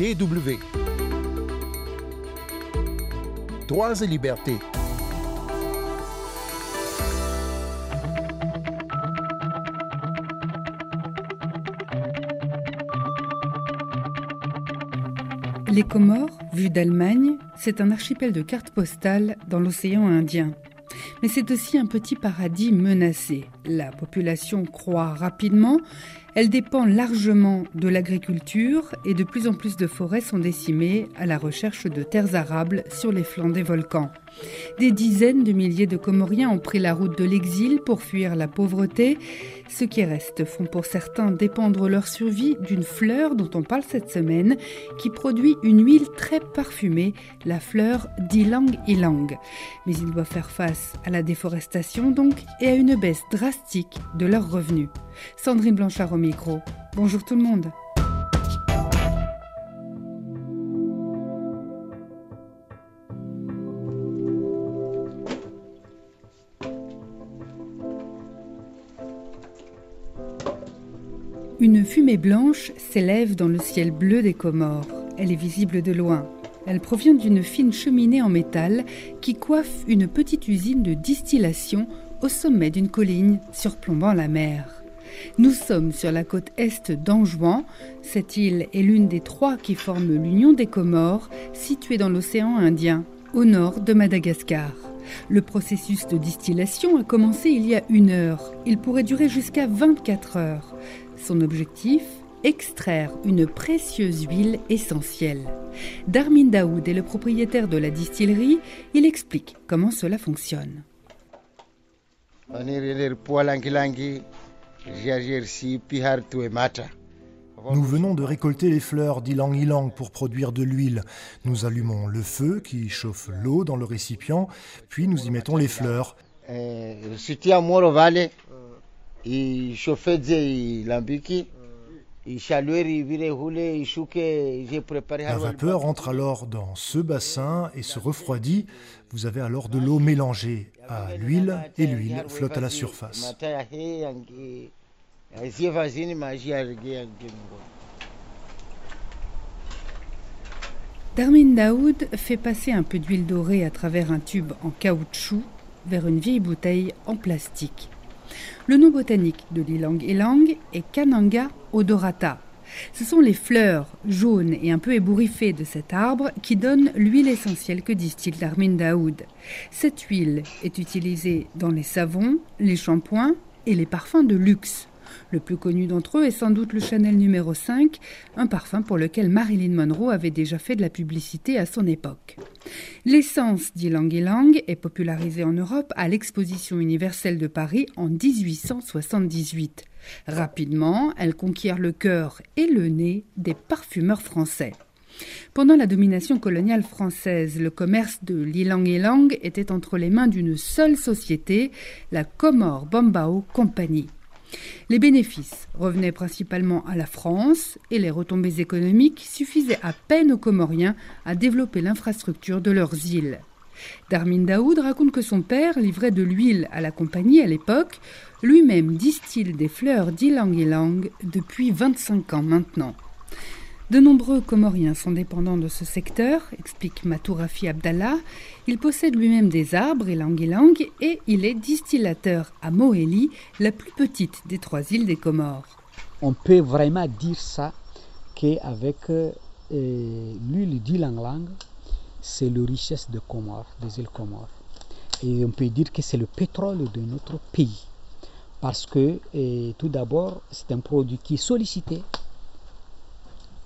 DW. Droits et libertés. Les Comores, vus d'Allemagne, c'est un archipel de cartes postales dans l'océan Indien. Mais c'est aussi un petit paradis menacé. La population croît rapidement, elle dépend largement de l'agriculture et de plus en plus de forêts sont décimées à la recherche de terres arables sur les flancs des volcans. Des dizaines de milliers de Comoriens ont pris la route de l'exil pour fuir la pauvreté. Ceux qui restent font pour certains dépendre leur survie d'une fleur dont on parle cette semaine, qui produit une huile très parfumée, la fleur d'Ilang Ilang. Mais ils doivent faire face à la déforestation donc et à une baisse drastique de leurs revenus. Sandrine Blanchard Bonjour tout le monde. Une fumée blanche s'élève dans le ciel bleu des Comores. Elle est visible de loin. Elle provient d'une fine cheminée en métal qui coiffe une petite usine de distillation au sommet d'une colline surplombant la mer. Nous sommes sur la côte est d'Anjouan. Cette île est l'une des trois qui forment l'Union des Comores, située dans l'océan Indien, au nord de Madagascar. Le processus de distillation a commencé il y a une heure. Il pourrait durer jusqu'à 24 heures. Son objectif Extraire une précieuse huile essentielle. Darmin Daoud est le propriétaire de la distillerie. Il explique comment cela fonctionne. Nous venons de récolter les fleurs d'Ilang Ilang pour produire de l'huile. Nous allumons le feu qui chauffe l'eau dans le récipient, puis nous y mettons les fleurs. La vapeur entre alors dans ce bassin et se refroidit. Vous avez alors de l'eau mélangée à l'huile et l'huile flotte à la surface. Darmin Daoud fait passer un peu d'huile dorée à travers un tube en caoutchouc vers une vieille bouteille en plastique. Le nom botanique de l'ilang ilang est Cananga odorata. Ce sont les fleurs jaunes et un peu ébouriffées de cet arbre qui donnent l'huile essentielle que distille Darmin Daoud. Cette huile est utilisée dans les savons, les shampoings et les parfums de luxe. Le plus connu d'entre eux est sans doute le Chanel numéro 5, un parfum pour lequel Marilyn Monroe avait déjà fait de la publicité à son époque. L'essence d'Ilang Ilang est popularisée en Europe à l'exposition universelle de Paris en 1878. Rapidement, elle conquiert le cœur et le nez des parfumeurs français. Pendant la domination coloniale française, le commerce de l'Ilang Ilang était entre les mains d'une seule société, la Comore Bombao Company. Les bénéfices revenaient principalement à la France et les retombées économiques suffisaient à peine aux Comoriens à développer l'infrastructure de leurs îles. Darmin Daoud raconte que son père livrait de l'huile à la compagnie à l'époque, lui-même distille des fleurs d'Ilang Ilang depuis 25 ans maintenant. De nombreux Comoriens sont dépendants de ce secteur, explique Matourafi Abdallah. Il possède lui-même des arbres et ilang et il est distillateur à Moélie, la plus petite des trois îles des Comores. On peut vraiment dire ça qu'avec euh, l'huile d'Ilang c'est la richesse de Comores, des îles Comores. Et on peut dire que c'est le pétrole de notre pays. Parce que tout d'abord, c'est un produit qui est sollicité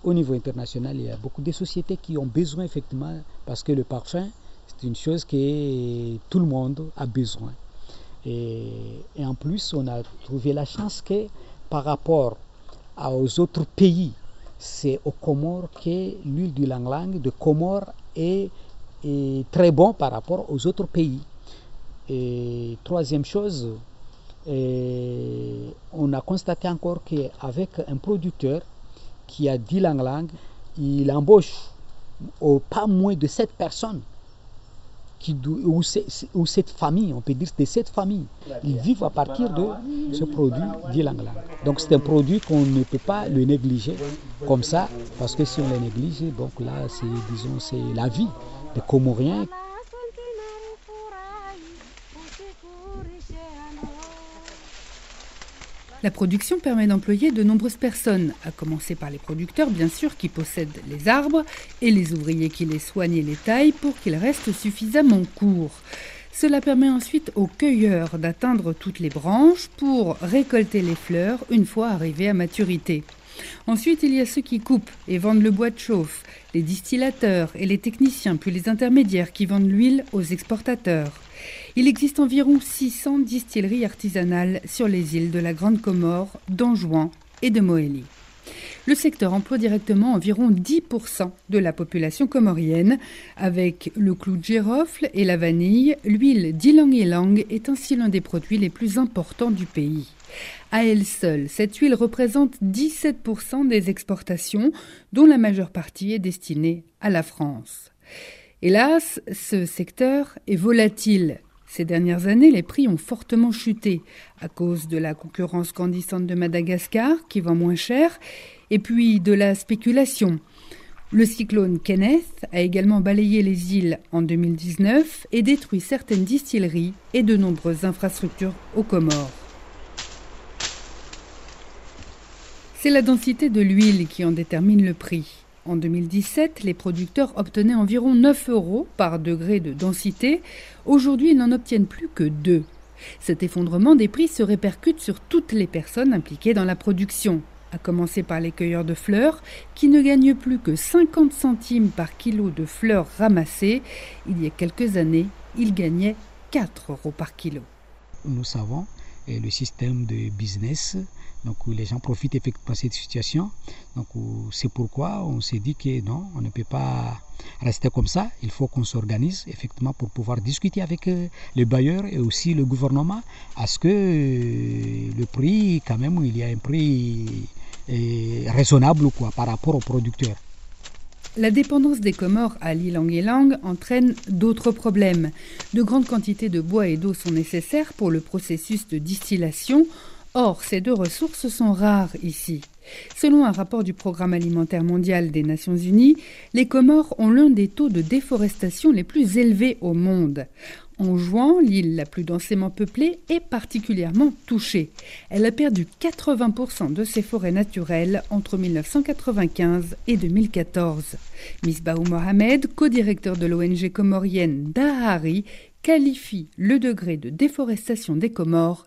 au niveau international, il y a beaucoup de sociétés qui ont besoin effectivement, parce que le parfum, c'est une chose que tout le monde a besoin. Et, en plus, on a trouvé la chance que par rapport aux autres pays, c'est aux Comores que l'huile du Lang de Comores est, est, très bon par rapport aux autres pays. Et troisième chose, on a constaté encore qu'avec un producteur, qui a dit lang il embauche au pas moins de 7 personnes qui, où, où, cette famille, on peut dire de cette famille, ils vivent à partir de ce produit d'Ilang Donc c'est un produit qu'on ne peut pas le négliger comme ça, parce que si on le néglige, donc là, c'est, disons, c'est la vie des Comoriens. La production permet d'employer de nombreuses personnes, à commencer par les producteurs bien sûr qui possèdent les arbres et les ouvriers qui les soignent et les taillent pour qu'ils restent suffisamment courts. Cela permet ensuite aux cueilleurs d'atteindre toutes les branches pour récolter les fleurs une fois arrivées à maturité. Ensuite, il y a ceux qui coupent et vendent le bois de chauffe, les distillateurs et les techniciens, puis les intermédiaires qui vendent l'huile aux exportateurs. Il existe environ 600 distilleries artisanales sur les îles de la Grande Comore, d'Anjouan et de Moélie. Le secteur emploie directement environ 10% de la population comorienne. Avec le clou de girofle et la vanille, l'huile d'ylang-ylang est ainsi l'un des produits les plus importants du pays. À elle seule, cette huile représente 17% des exportations, dont la majeure partie est destinée à la France. Hélas, ce secteur est volatile. Ces dernières années, les prix ont fortement chuté à cause de la concurrence grandissante de Madagascar, qui vend moins cher, et puis de la spéculation. Le cyclone Kenneth a également balayé les îles en 2019 et détruit certaines distilleries et de nombreuses infrastructures aux Comores. C'est la densité de l'huile qui en détermine le prix. En 2017, les producteurs obtenaient environ 9 euros par degré de densité. Aujourd'hui, ils n'en obtiennent plus que 2. Cet effondrement des prix se répercute sur toutes les personnes impliquées dans la production, à commencer par les cueilleurs de fleurs, qui ne gagnent plus que 50 centimes par kilo de fleurs ramassées. Il y a quelques années, ils gagnaient 4 euros par kilo. Nous savons le système de business donc les gens profitent effectivement de cette situation. Donc c'est pourquoi on s'est dit que non, on ne peut pas rester comme ça. Il faut qu'on s'organise effectivement pour pouvoir discuter avec euh, les bailleurs et aussi le gouvernement à ce que euh, le prix, quand même, il y a un prix euh, raisonnable quoi, par rapport aux producteurs. La dépendance des Comores à l'ilang entraîne d'autres problèmes. De grandes quantités de bois et d'eau sont nécessaires pour le processus de distillation. Or, ces deux ressources sont rares ici. Selon un rapport du Programme alimentaire mondial des Nations Unies, les Comores ont l'un des taux de déforestation les plus élevés au monde. En juin, l'île la plus densément peuplée est particulièrement touchée. Elle a perdu 80% de ses forêts naturelles entre 1995 et 2014. Misbahou Mohamed, co-directeur de l'ONG comorienne Dahari, qualifie le degré de déforestation des Comores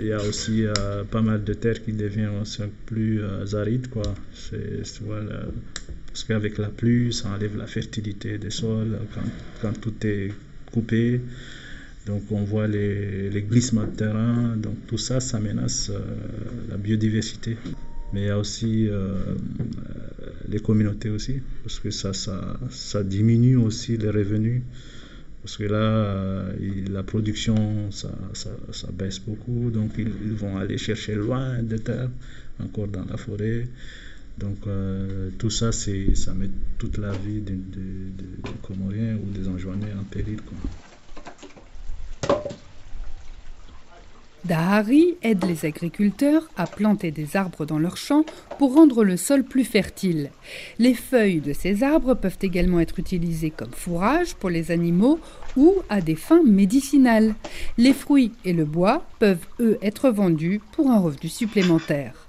Il y a aussi euh, pas mal de terres qui deviennent plus euh, arides. Quoi. parce qu'avec la pluie, ça enlève la fertilité des sols quand, tout est coupé. Donc on voit les, glissements de terrain. Donc tout ça, ça menace euh, la biodiversité. Mais il y a aussi les communautés aussi, parce que ça, ça diminue aussi les revenus. Parce que là, euh, la production, ça, baisse beaucoup. Donc, ils, vont aller chercher loin de terre, encore dans la forêt. Donc, euh, tout ça, ça met toute la vie des Comoriens ou des Anjouanais en péril. Dahari aide les agriculteurs à planter des arbres dans leurs champs pour rendre le sol plus fertile. Les feuilles de ces arbres peuvent également être utilisées comme fourrage pour les animaux ou à des fins médicinales. Les fruits et le bois peuvent, eux, être vendus pour un revenu supplémentaire.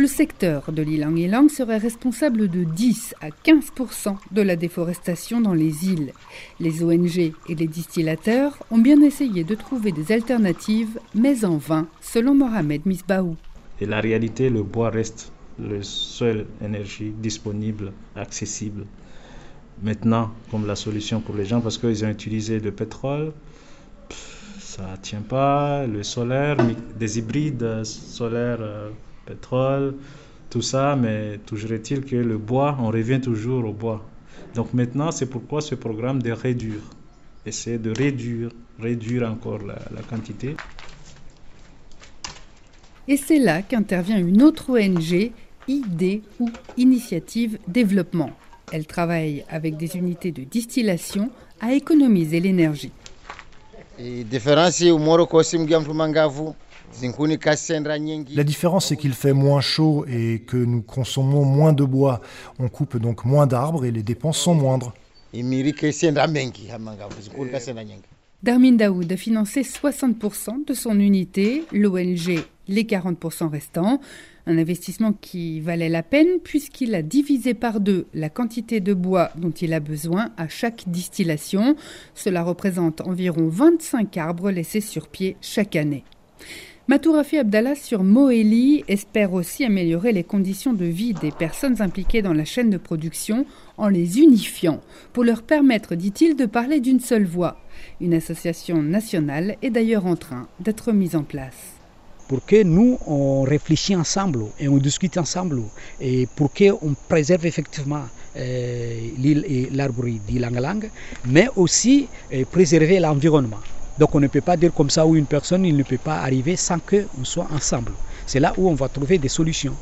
Le secteur de l'ilang-ilang serait responsable de 10 à 15% de la déforestation dans les îles. Les ONG et les distillateurs ont bien essayé de trouver des alternatives, mais en vain, selon Mohamed Misbaou. Et la réalité, le bois reste la seule énergie disponible, accessible. Maintenant, comme la solution pour les gens, parce qu'ils ont utilisé le pétrole, ça ne tient pas, le solaire, des hybrides solaires euh, pétrole, tout ça, mais toujours est-il que le bois, on revient toujours au bois. Donc maintenant, c'est pourquoi ce programme de réduire, essayer de réduire, réduire encore la, la quantité. Et c'est là qu'intervient une autre ONG, ID ou Initiative Développement. Elle travaille avec des unités de distillation à économiser l'énergie. La différence, c'est qu'il fait moins chaud et que nous consommons moins de bois. On coupe donc moins d'arbres et les dépenses sont moindres. Darmin Daoud a financé 60% de son unité, l'ONG les 40% restants. Un investissement qui valait la peine puisqu'il a divisé par deux la quantité de bois dont il a besoin à chaque distillation. Cela représente environ 25 arbres laissés sur pied chaque année. Matourafi Abdallah sur Moeli espère aussi améliorer les conditions de vie des personnes impliquées dans la chaîne de production en les unifiant, pour leur permettre, dit-il, de parler d'une seule voix. Une association nationale est d'ailleurs en train d'être mise en place pour que nous, on réfléchisse ensemble et on discute ensemble et pour qu'on préserve effectivement euh, l'île et l'arbre d'Ilang mais aussi euh, préserver l'environnement. Donc on ne peut pas dire comme ça où une personne il ne peut pas arriver sans qu'on soit ensemble. C'est là où on va trouver des solutions.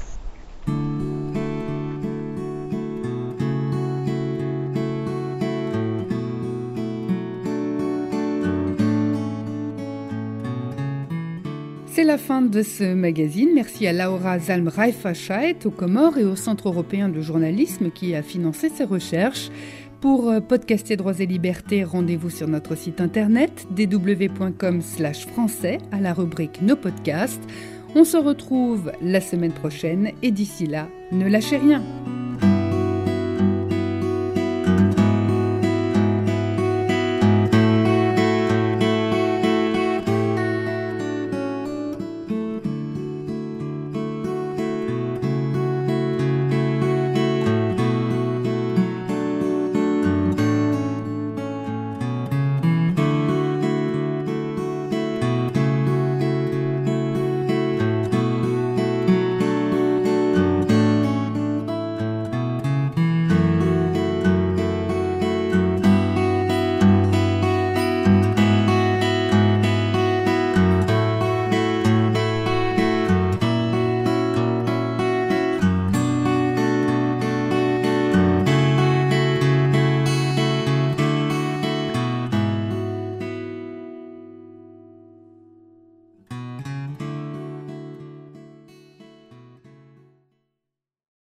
C'est la fin de ce magazine. Merci à Laura Zalm Raifachat au Comores et au Centre européen de journalisme qui a financé ces recherches. Pour euh, podcaster Droits et Libertés, rendez-vous sur notre site internet dw.com/français à la rubrique Nos podcasts. On se retrouve la semaine prochaine et d'ici là, ne lâchez rien.